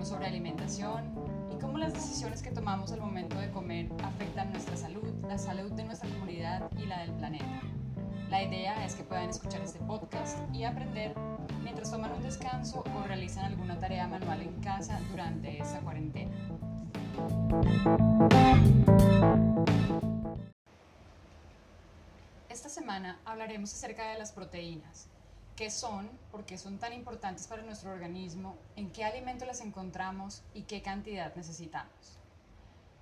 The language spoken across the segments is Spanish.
Hablaremos sobre alimentación y cómo las decisiones que tomamos al momento de comer afectan nuestra salud, la salud de nuestra comunidad y la del planeta. La idea es que puedan escuchar este podcast y aprender mientras toman un descanso o realizan alguna tarea manual en casa durante esta cuarentena. Esta semana hablaremos acerca de las proteínas, qué son, por qué son tan importantes para nuestro organismo, en qué alimento las encontramos y qué cantidad necesitamos.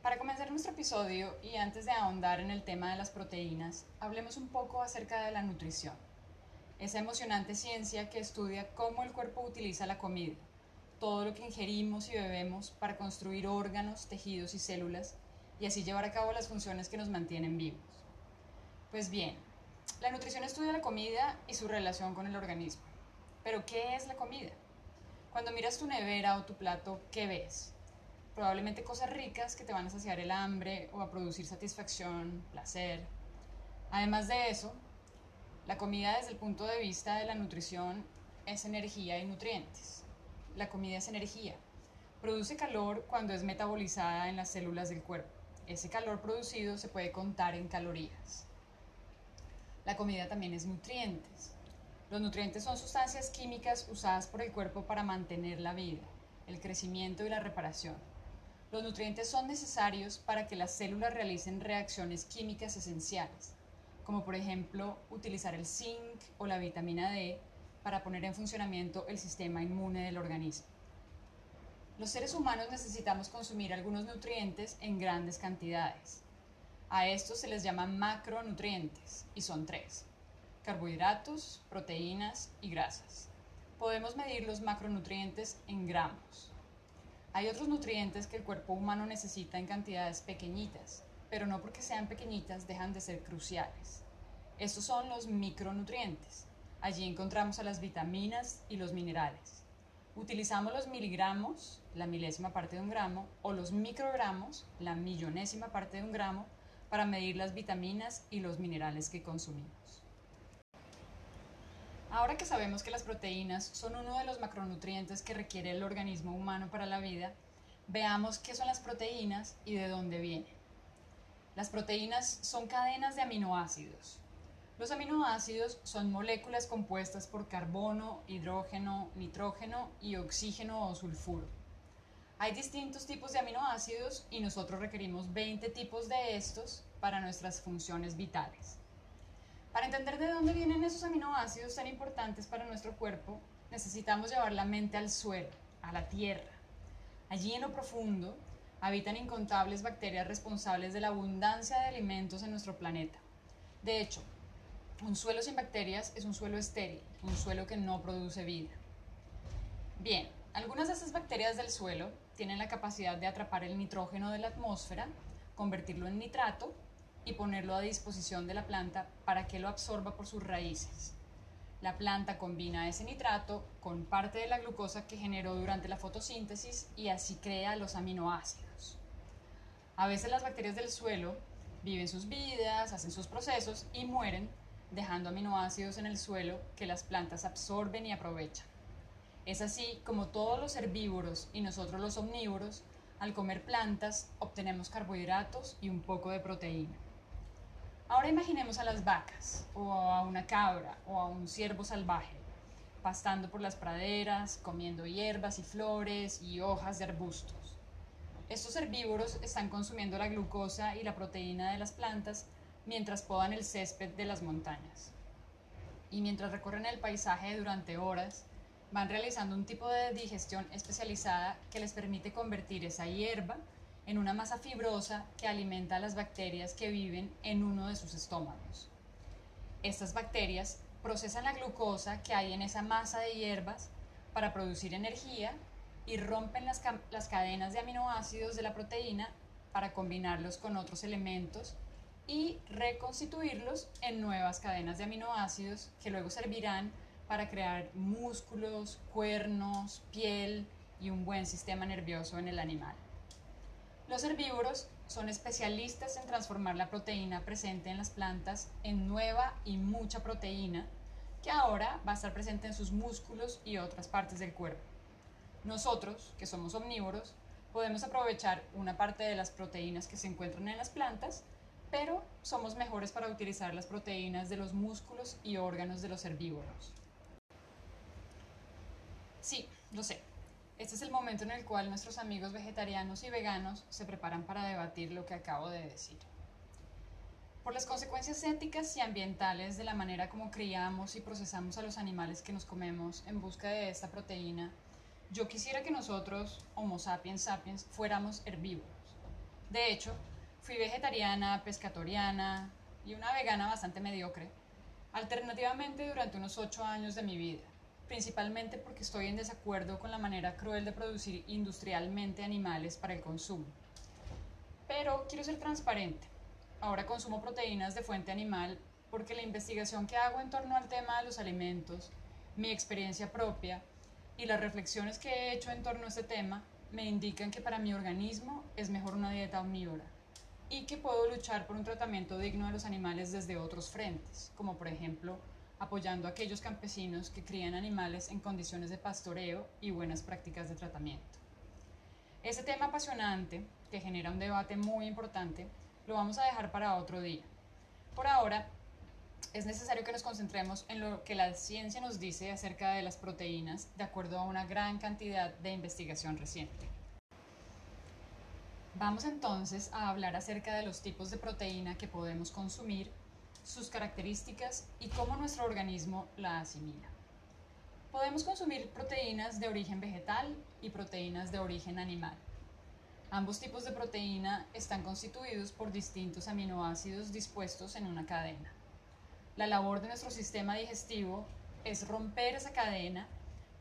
Para comenzar nuestro episodio y antes de ahondar en el tema de las proteínas, hablemos un poco acerca de la nutrición, esa emocionante ciencia que estudia cómo el cuerpo utiliza la comida, todo lo que ingerimos y bebemos para construir órganos, tejidos y células y así llevar a cabo las funciones que nos mantienen vivos. Pues bien, la nutrición estudia la comida y su relación con el organismo. Pero ¿qué es la comida? Cuando miras tu nevera o tu plato, ¿qué ves? Probablemente cosas ricas que te van a saciar el hambre o a producir satisfacción, placer. Además de eso, la comida desde el punto de vista de la nutrición es energía y nutrientes. La comida es energía. Produce calor cuando es metabolizada en las células del cuerpo. Ese calor producido se puede contar en calorías. La comida también es nutrientes. Los nutrientes son sustancias químicas usadas por el cuerpo para mantener la vida, el crecimiento y la reparación. Los nutrientes son necesarios para que las células realicen reacciones químicas esenciales, como por ejemplo utilizar el zinc o la vitamina D para poner en funcionamiento el sistema inmune del organismo. Los seres humanos necesitamos consumir algunos nutrientes en grandes cantidades. A estos se les llama macronutrientes y son tres, carbohidratos, proteínas y grasas. Podemos medir los macronutrientes en gramos. Hay otros nutrientes que el cuerpo humano necesita en cantidades pequeñitas, pero no porque sean pequeñitas dejan de ser cruciales. Estos son los micronutrientes. Allí encontramos a las vitaminas y los minerales. Utilizamos los miligramos, la milésima parte de un gramo, o los microgramos, la millonésima parte de un gramo, para medir las vitaminas y los minerales que consumimos. Ahora que sabemos que las proteínas son uno de los macronutrientes que requiere el organismo humano para la vida, veamos qué son las proteínas y de dónde vienen. Las proteínas son cadenas de aminoácidos. Los aminoácidos son moléculas compuestas por carbono, hidrógeno, nitrógeno y oxígeno o sulfuro. Hay distintos tipos de aminoácidos y nosotros requerimos 20 tipos de estos para nuestras funciones vitales. Para entender de dónde vienen esos aminoácidos tan importantes para nuestro cuerpo, necesitamos llevar la mente al suelo, a la tierra. Allí en lo profundo habitan incontables bacterias responsables de la abundancia de alimentos en nuestro planeta. De hecho, un suelo sin bacterias es un suelo estéril, un suelo que no produce vida. Bien, algunas de esas bacterias del suelo tienen la capacidad de atrapar el nitrógeno de la atmósfera, convertirlo en nitrato y ponerlo a disposición de la planta para que lo absorba por sus raíces. La planta combina ese nitrato con parte de la glucosa que generó durante la fotosíntesis y así crea los aminoácidos. A veces las bacterias del suelo viven sus vidas, hacen sus procesos y mueren, dejando aminoácidos en el suelo que las plantas absorben y aprovechan. Es así como todos los herbívoros y nosotros los omnívoros, al comer plantas, obtenemos carbohidratos y un poco de proteína. Ahora imaginemos a las vacas, o a una cabra, o a un ciervo salvaje, pastando por las praderas, comiendo hierbas y flores y hojas de arbustos. Estos herbívoros están consumiendo la glucosa y la proteína de las plantas mientras podan el césped de las montañas. Y mientras recorren el paisaje durante horas, van realizando un tipo de digestión especializada que les permite convertir esa hierba en una masa fibrosa que alimenta a las bacterias que viven en uno de sus estómagos. Estas bacterias procesan la glucosa que hay en esa masa de hierbas para producir energía y rompen las, las cadenas de aminoácidos de la proteína para combinarlos con otros elementos y reconstituirlos en nuevas cadenas de aminoácidos que luego servirán para crear músculos, cuernos, piel y un buen sistema nervioso en el animal. Los herbívoros son especialistas en transformar la proteína presente en las plantas en nueva y mucha proteína que ahora va a estar presente en sus músculos y otras partes del cuerpo. Nosotros, que somos omnívoros, podemos aprovechar una parte de las proteínas que se encuentran en las plantas, pero somos mejores para utilizar las proteínas de los músculos y órganos de los herbívoros. Sí, lo sé. Este es el momento en el cual nuestros amigos vegetarianos y veganos se preparan para debatir lo que acabo de decir. Por las consecuencias éticas y ambientales de la manera como criamos y procesamos a los animales que nos comemos en busca de esta proteína, yo quisiera que nosotros, Homo sapiens sapiens, fuéramos herbívoros. De hecho, fui vegetariana, pescatoriana y una vegana bastante mediocre, alternativamente durante unos ocho años de mi vida, principalmente porque estoy en desacuerdo con la manera cruel de producir industrialmente animales para el consumo. Pero quiero ser transparente ahora consumo proteínas de fuente animal porque la investigación que hago en torno al tema de los alimentos, mi experiencia propia y las reflexiones que he hecho en torno a este tema me indican que para mi organismo es mejor una dieta omnívora y que puedo luchar por un tratamiento digno de los animales desde otros frentes, como por ejemplo apoyando a aquellos campesinos que crían animales en condiciones de pastoreo y buenas prácticas de tratamiento. Ese tema apasionante, que genera un debate muy importante, lo vamos a dejar para otro día. Por ahora, es necesario que nos concentremos en lo que la ciencia nos dice acerca de las proteínas de acuerdo a una gran cantidad de investigación reciente. Vamos entonces a hablar acerca de los tipos de proteína que podemos consumir, sus características y cómo nuestro organismo la asimila. Podemos consumir proteínas de origen vegetal y proteínas de origen animal. Ambos tipos de proteína están constituidos por distintos aminoácidos dispuestos en una cadena. La labor de nuestro sistema digestivo es romper esa cadena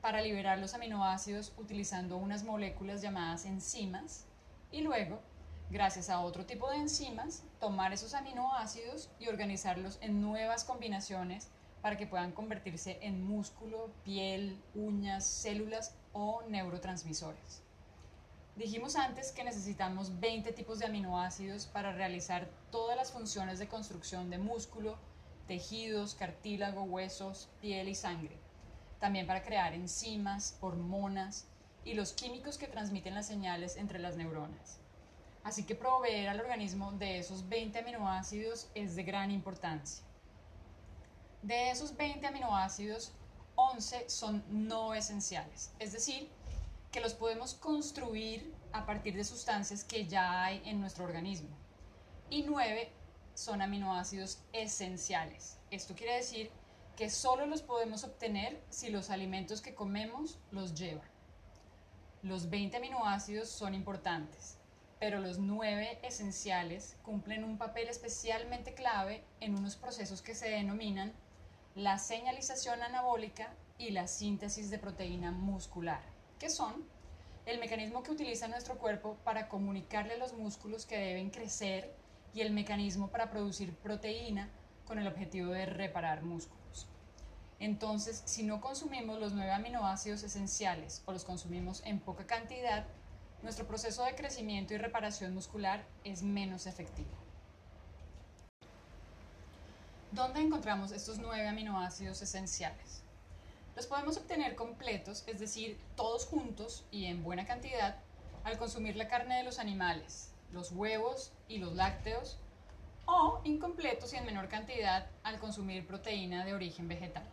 para liberar los aminoácidos utilizando unas moléculas llamadas enzimas y luego, gracias a otro tipo de enzimas, tomar esos aminoácidos y organizarlos en nuevas combinaciones para que puedan convertirse en músculo, piel, uñas, células o neurotransmisores. Dijimos antes que necesitamos 20 tipos de aminoácidos para realizar todas las funciones de construcción de músculo, tejidos, cartílago, huesos, piel y sangre. También para crear enzimas, hormonas y los químicos que transmiten las señales entre las neuronas. Así que proveer al organismo de esos 20 aminoácidos es de gran importancia. De esos 20 aminoácidos, 11 son no esenciales, es decir, que los podemos construir a partir de sustancias que ya hay en nuestro organismo. Y nueve son aminoácidos esenciales. Esto quiere decir que solo los podemos obtener si los alimentos que comemos los llevan. Los 20 aminoácidos son importantes, pero los nueve esenciales cumplen un papel especialmente clave en unos procesos que se denominan la señalización anabólica y la síntesis de proteína muscular que son el mecanismo que utiliza nuestro cuerpo para comunicarle a los músculos que deben crecer y el mecanismo para producir proteína con el objetivo de reparar músculos. Entonces, si no consumimos los nueve aminoácidos esenciales o los consumimos en poca cantidad, nuestro proceso de crecimiento y reparación muscular es menos efectivo. ¿Dónde encontramos estos nueve aminoácidos esenciales? Los podemos obtener completos, es decir, todos juntos y en buena cantidad, al consumir la carne de los animales, los huevos y los lácteos, o incompletos y en menor cantidad al consumir proteína de origen vegetal.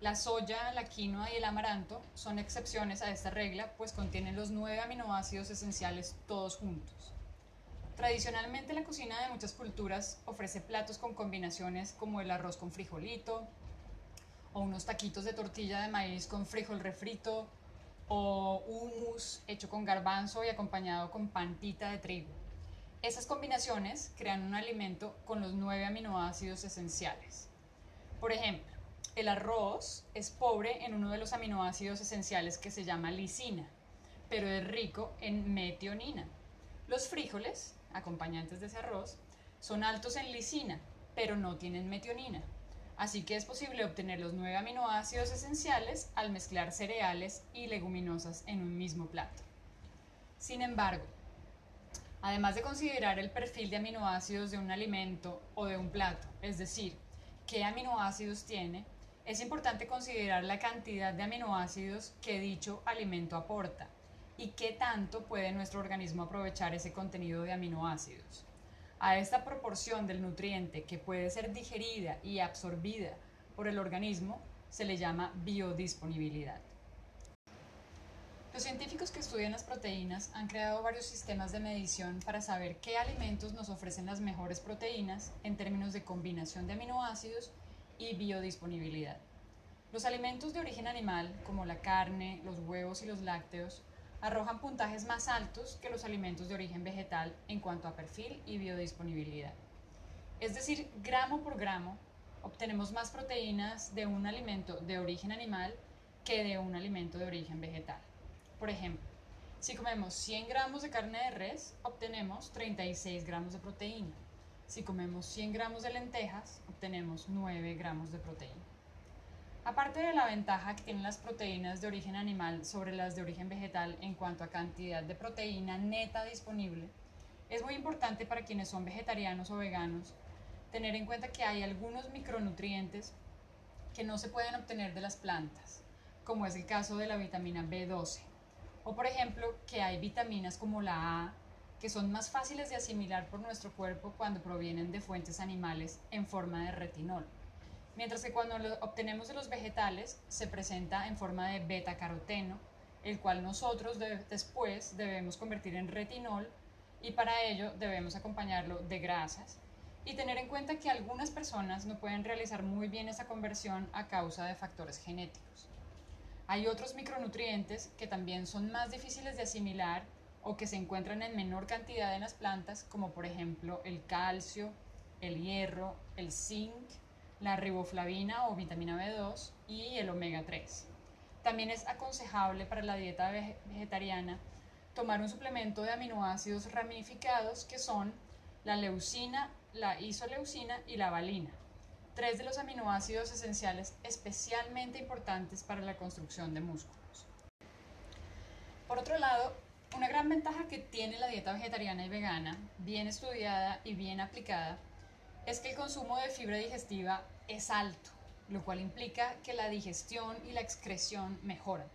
La soya, la quinoa y el amaranto son excepciones a esta regla, pues contienen los nueve aminoácidos esenciales todos juntos. Tradicionalmente la cocina de muchas culturas ofrece platos con combinaciones como el arroz con frijolito, o unos taquitos de tortilla de maíz con frijol refrito o hummus hecho con garbanzo y acompañado con pantita de trigo. Esas combinaciones crean un alimento con los nueve aminoácidos esenciales. Por ejemplo, el arroz es pobre en uno de los aminoácidos esenciales que se llama lisina, pero es rico en metionina. Los frijoles, acompañantes de ese arroz, son altos en lisina, pero no tienen metionina. Así que es posible obtener los nueve aminoácidos esenciales al mezclar cereales y leguminosas en un mismo plato. Sin embargo, además de considerar el perfil de aminoácidos de un alimento o de un plato, es decir, qué aminoácidos tiene, es importante considerar la cantidad de aminoácidos que dicho alimento aporta y qué tanto puede nuestro organismo aprovechar ese contenido de aminoácidos. A esta proporción del nutriente que puede ser digerida y absorbida por el organismo se le llama biodisponibilidad. Los científicos que estudian las proteínas han creado varios sistemas de medición para saber qué alimentos nos ofrecen las mejores proteínas en términos de combinación de aminoácidos y biodisponibilidad. Los alimentos de origen animal, como la carne, los huevos y los lácteos, arrojan puntajes más altos que los alimentos de origen vegetal en cuanto a perfil y biodisponibilidad. Es decir, gramo por gramo, obtenemos más proteínas de un alimento de origen animal que de un alimento de origen vegetal. Por ejemplo, si comemos 100 gramos de carne de res, obtenemos 36 gramos de proteína. Si comemos 100 gramos de lentejas, obtenemos 9 gramos de proteína. Aparte de la ventaja que tienen las proteínas de origen animal sobre las de origen vegetal en cuanto a cantidad de proteína neta disponible, es muy importante para quienes son vegetarianos o veganos tener en cuenta que hay algunos micronutrientes que no se pueden obtener de las plantas, como es el caso de la vitamina B12, o por ejemplo que hay vitaminas como la A, que son más fáciles de asimilar por nuestro cuerpo cuando provienen de fuentes animales en forma de retinol, mientras que cuando lo obtenemos de los vegetales se presenta en forma de beta-caroteno, el cual nosotros después debemos convertir en retinol y para ello debemos acompañarlo de grasas y tener en cuenta que algunas personas no pueden realizar muy bien esa conversión a causa de factores genéticos. Hay otros micronutrientes que también son más difíciles de asimilar o que se encuentran en menor cantidad en las plantas, como por ejemplo el calcio, el hierro, el zinc, la riboflavina o vitamina B2 y el omega 3. También es aconsejable para la dieta vegetariana tomar un suplemento de aminoácidos ramificados que son la leucina, la isoleucina y la valina, tres de los aminoácidos esenciales especialmente importantes para la construcción de músculos. Por otro lado, una gran ventaja que tiene la dieta vegetariana y vegana, bien estudiada y bien aplicada, es que el consumo de fibra digestiva es alto, lo cual implica que la digestión y la excreción mejoran.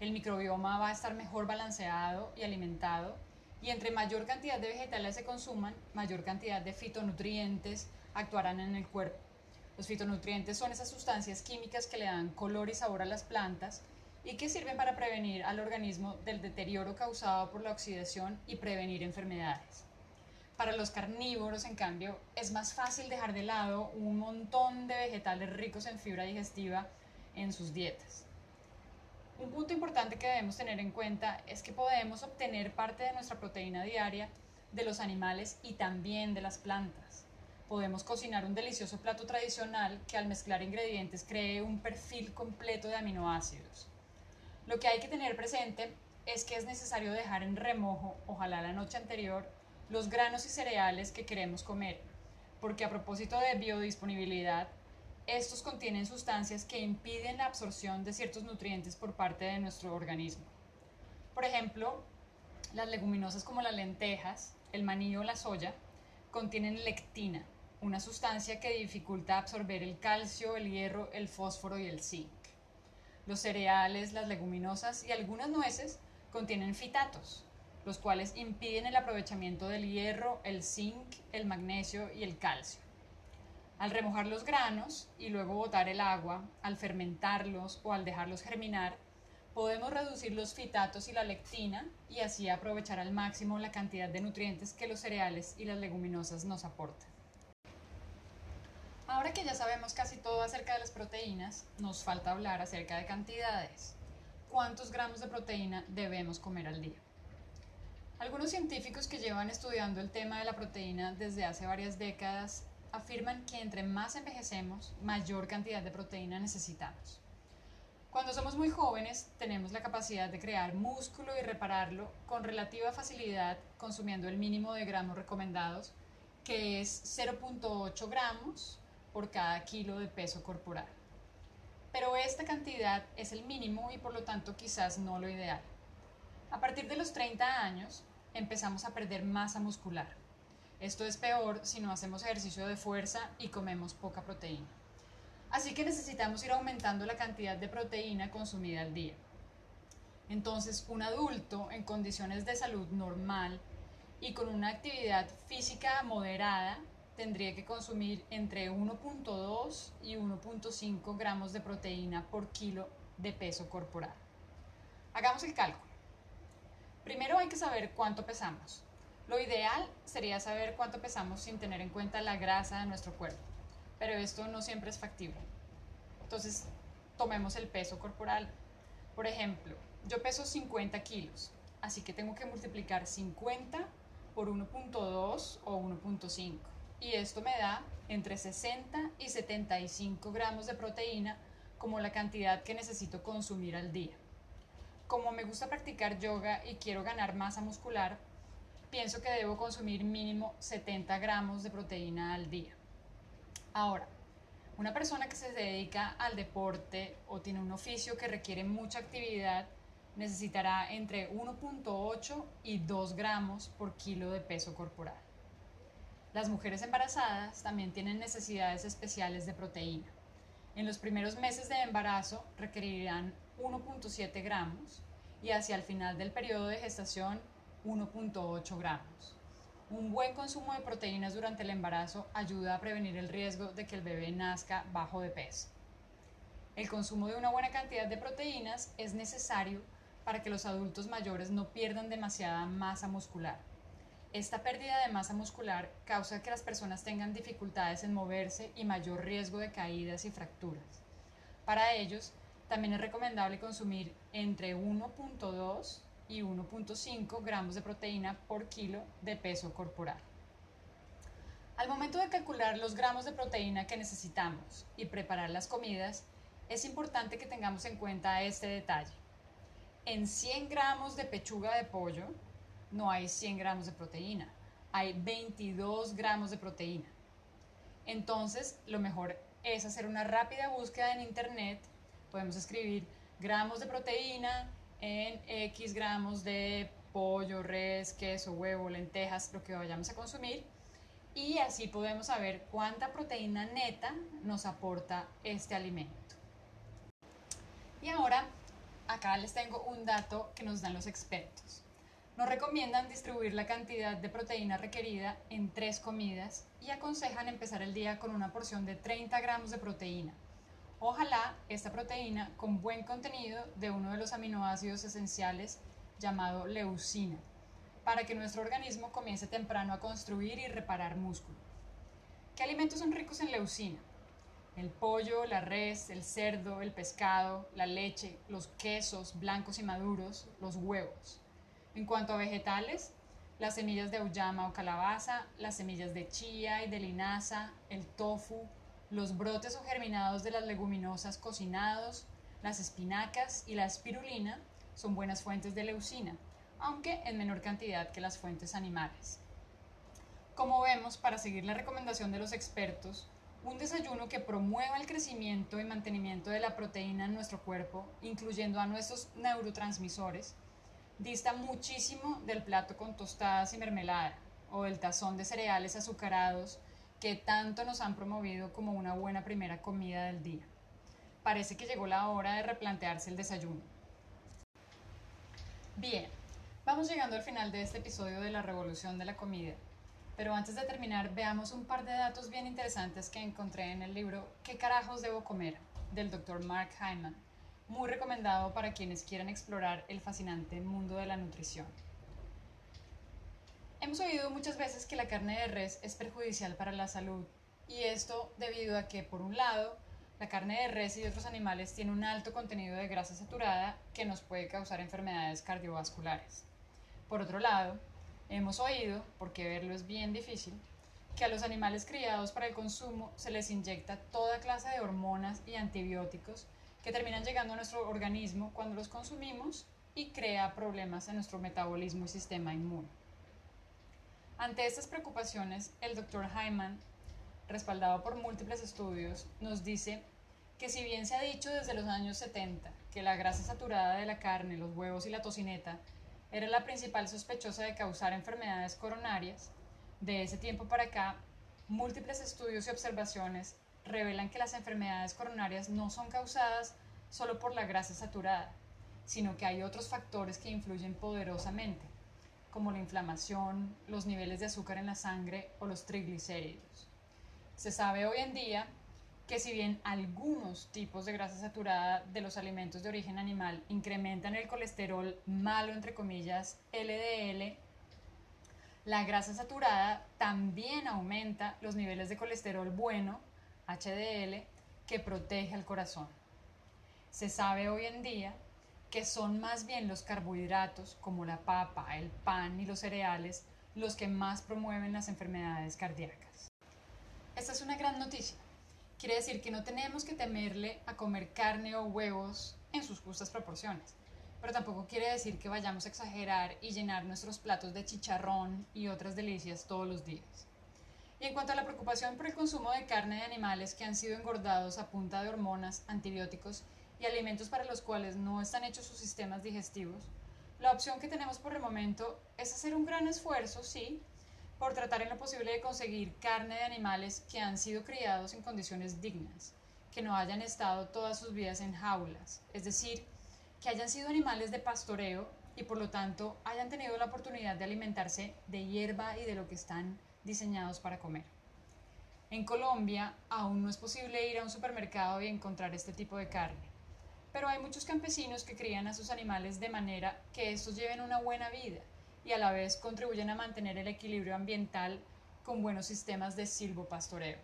El microbioma va a estar mejor balanceado y alimentado, y entre mayor cantidad de vegetales se consuman, mayor cantidad de fitonutrientes actuarán en el cuerpo. Los fitonutrientes son esas sustancias químicas que le dan color y sabor a las plantas y que sirven para prevenir al organismo del deterioro causado por la oxidación y prevenir enfermedades. Para los carnívoros, en cambio, es más fácil dejar de lado un montón de vegetales ricos en fibra digestiva en sus dietas. Un punto importante que debemos tener en cuenta es que podemos obtener parte de nuestra proteína diaria de los animales y también de las plantas. Podemos cocinar un delicioso plato tradicional que al mezclar ingredientes cree un perfil completo de aminoácidos. Lo que hay que tener presente es que es necesario dejar en remojo, ojalá la noche anterior, los granos y cereales que queremos comer, porque a propósito de biodisponibilidad, estos contienen sustancias que impiden la absorción de ciertos nutrientes por parte de nuestro organismo. Por ejemplo, las leguminosas como las lentejas, el maní o la soya contienen lectina, una sustancia que dificulta absorber el calcio, el hierro, el fósforo y el zinc. Los cereales, las leguminosas y algunas nueces contienen fitatos, los cuales impiden el aprovechamiento del hierro, el zinc, el magnesio y el calcio. Al remojar los granos y luego botar el agua, al fermentarlos o al dejarlos germinar, podemos reducir los fitatos y la lectina y así aprovechar al máximo la cantidad de nutrientes que los cereales y las leguminosas nos aportan. Ahora que ya sabemos casi todo acerca de las proteínas, nos falta hablar acerca de cantidades. ¿Cuántos gramos de proteína debemos comer al día? Algunos científicos que llevan estudiando el tema de la proteína desde hace varias décadas afirman que entre más envejecemos, mayor cantidad de proteína necesitamos. Cuando somos muy jóvenes, tenemos la capacidad de crear músculo y repararlo con relativa facilidad consumiendo el mínimo de gramos recomendados, que es 0.8 gramos por cada kilo de peso corporal. Pero esta cantidad es el mínimo y por lo tanto quizás no lo ideal. A partir de los 30 años empezamos a perder masa muscular. Esto es peor si no hacemos ejercicio de fuerza y comemos poca proteína. Así que necesitamos ir aumentando la cantidad de proteína consumida al día. Entonces, un adulto en condiciones de salud normal y con una actividad física moderada tendría que consumir entre 1.2 y 1.5 gramos de proteína por kilo de peso corporal. Hagamos el cálculo. Primero hay que saber cuánto pesamos. Lo ideal sería saber cuánto pesamos sin tener en cuenta la grasa de nuestro cuerpo, pero esto no siempre es factible. Entonces, tomemos el peso corporal. Por ejemplo, yo peso 50 kilos, así que tengo que multiplicar 50 por 1.2 o 1.5 y esto me da entre 60 y 75 gramos de proteína como la cantidad que necesito consumir al día. Como me gusta practicar yoga y quiero ganar masa muscular, pienso que debo consumir mínimo 70 gramos de proteína al día. Ahora, una persona que se dedica al deporte o tiene un oficio que requiere mucha actividad necesitará entre 1.8 y 2 gramos por kilo de peso corporal. Las mujeres embarazadas también tienen necesidades especiales de proteína. En los primeros meses de embarazo requerirán 1.7 gramos y hacia el final del periodo de gestación 1.8 gramos. Un buen consumo de proteínas durante el embarazo ayuda a prevenir el riesgo de que el bebé nazca bajo de peso. El consumo de una buena cantidad de proteínas es necesario para que los adultos mayores no pierdan demasiada masa muscular esta pérdida de masa muscular causa que las personas tengan dificultades en moverse y mayor riesgo de caídas y fracturas. Para ellos, también es recomendable consumir entre 1.2 y 1.5 gramos de proteína por kilo de peso corporal. Al momento de calcular los gramos de proteína que necesitamos y preparar las comidas, es importante que tengamos en cuenta este detalle. En 100 gramos de pechuga de pollo, no hay 100 gramos de proteína, hay 22 gramos de proteína. Entonces, lo mejor es hacer una rápida búsqueda en internet. Podemos escribir gramos de proteína en X gramos de pollo, res, queso, huevo, lentejas, lo que vayamos a consumir. Y así podemos saber cuánta proteína neta nos aporta este alimento. Y ahora, acá les tengo un dato que nos dan los expertos. Nos recomiendan distribuir la cantidad de proteína requerida en tres comidas y aconsejan empezar el día con una porción de 30 gramos de proteína. Ojalá esta proteína con buen contenido de uno de los aminoácidos esenciales llamado leucina, para que nuestro organismo comience temprano a construir y reparar músculo. ¿Qué alimentos son ricos en leucina? El pollo, la res, el cerdo, el pescado, la leche, los quesos blancos y maduros, los huevos. En cuanto a vegetales, las semillas de auyama o calabaza, las semillas de chía y de linaza, el tofu, los brotes o germinados de las leguminosas cocinados, las espinacas y la espirulina son buenas fuentes de leucina, aunque en menor cantidad que las fuentes animales. Como vemos, para seguir la recomendación de los expertos, un desayuno que promueva el crecimiento y mantenimiento de la proteína en nuestro cuerpo, incluyendo a nuestros neurotransmisores, dista muchísimo del plato con tostadas y mermelada o del tazón de cereales azucarados que tanto nos han promovido como una buena primera comida del día. Parece que llegó la hora de replantearse el desayuno. Bien, vamos llegando al final de este episodio de la revolución de la comida, pero antes de terminar veamos un par de datos bien interesantes que encontré en el libro ¿Qué carajos debo comer? del Dr. Mark Hyman muy recomendado para quienes quieran explorar el fascinante mundo de la nutrición. Hemos oído muchas veces que la carne de res es perjudicial para la salud y esto debido a que, por un lado, la carne de res y de otros animales tiene un alto contenido de grasa saturada que nos puede causar enfermedades cardiovasculares. Por otro lado, hemos oído, porque verlo es bien difícil, que a los animales criados para el consumo se les inyecta toda clase de hormonas y antibióticos que terminan llegando a nuestro organismo cuando los consumimos y crea problemas en nuestro metabolismo y sistema inmune. Ante estas preocupaciones, el Dr. Hyman, respaldado por múltiples estudios, nos dice que si bien se ha dicho desde los años 70 que la grasa saturada de la carne, los huevos y la tocineta era la principal sospechosa de causar enfermedades coronarias, de ese tiempo para acá, múltiples estudios y observaciones revelan que las enfermedades coronarias no son causadas solo por la grasa saturada, sino que hay otros factores que influyen poderosamente, como la inflamación, los niveles de azúcar en la sangre o los triglicéridos. Se sabe hoy en día que si bien algunos tipos de grasa saturada de los alimentos de origen animal incrementan el colesterol malo, entre comillas, LDL, la grasa saturada también aumenta los niveles de colesterol bueno, HDL, que protege al corazón. Se sabe hoy en día que son más bien los carbohidratos como la papa, el pan y los cereales los que más promueven las enfermedades cardíacas. Esta es una gran noticia Quiere decir que no tenemos que temerle a comer carne o huevos en sus justas proporciones, pero tampoco quiere decir que vayamos a exagerar y llenar nuestros platos de chicharrón y otras delicias todos los días. En cuanto a la preocupación por el consumo de carne de animales que han sido engordados a punta de hormonas, antibióticos y alimentos para los cuales no están hechos sus sistemas digestivos, la opción que tenemos por el momento es hacer un gran esfuerzo, sí, por tratar en lo posible de conseguir carne de animales que han sido criados en condiciones dignas, que no hayan estado todas sus vidas en jaulas, es decir, que hayan sido animales de pastoreo y por lo tanto hayan tenido la oportunidad de alimentarse de hierba y de lo que están diseñados para comer. En Colombia aún no es posible ir a un supermercado y encontrar este tipo de carne, pero hay muchos campesinos que crían a sus animales de manera que estos lleven una buena vida y a la vez contribuyen a mantener el equilibrio ambiental con buenos sistemas de silvopastoreo.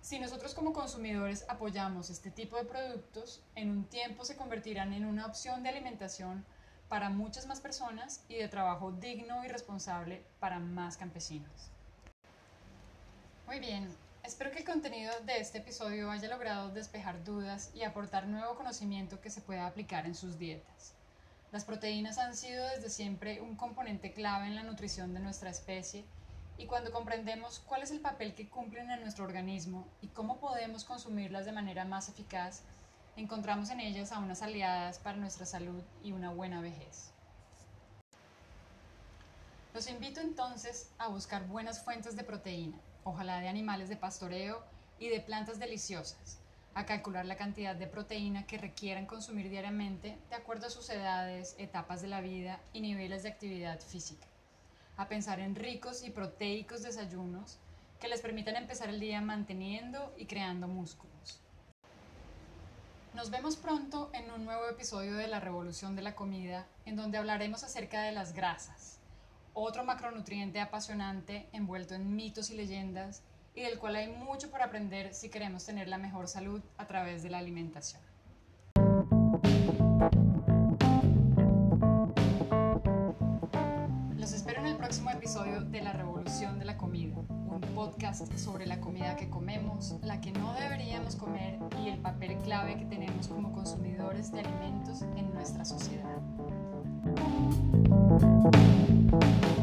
Si nosotros como consumidores apoyamos este tipo de productos, en un tiempo se convertirán en una opción de alimentación para muchas más personas y de trabajo digno y responsable para más campesinos. Muy bien, espero que el contenido de este episodio haya logrado despejar dudas y aportar nuevo conocimiento que se pueda aplicar en sus dietas. Las proteínas han sido desde siempre un componente clave en la nutrición de nuestra especie y cuando comprendemos cuál es el papel que cumplen en nuestro organismo y cómo podemos consumirlas de manera más eficaz, encontramos en ellas a unas aliadas para nuestra salud y una buena vejez. Los invito entonces a buscar buenas fuentes de proteína, ojalá de animales de pastoreo y de plantas deliciosas, a calcular la cantidad de proteína que requieran consumir diariamente de acuerdo a sus edades, etapas de la vida y niveles de actividad física, a pensar en ricos y proteicos desayunos que les permitan empezar el día manteniendo y creando músculos. Nos vemos pronto en un nuevo episodio de La Revolución de la Comida, en donde hablaremos acerca de las grasas, otro macronutriente apasionante envuelto en mitos y leyendas y del cual hay mucho por aprender si queremos tener la mejor salud a través de la alimentación. Los espero en el próximo episodio de La Revolución de la Comida, un podcast sobre la comida que comemos, la que no deberíamos comer y el papel clave que tenemos como consumidores de alimentos en nuestra sociedad. Thank you.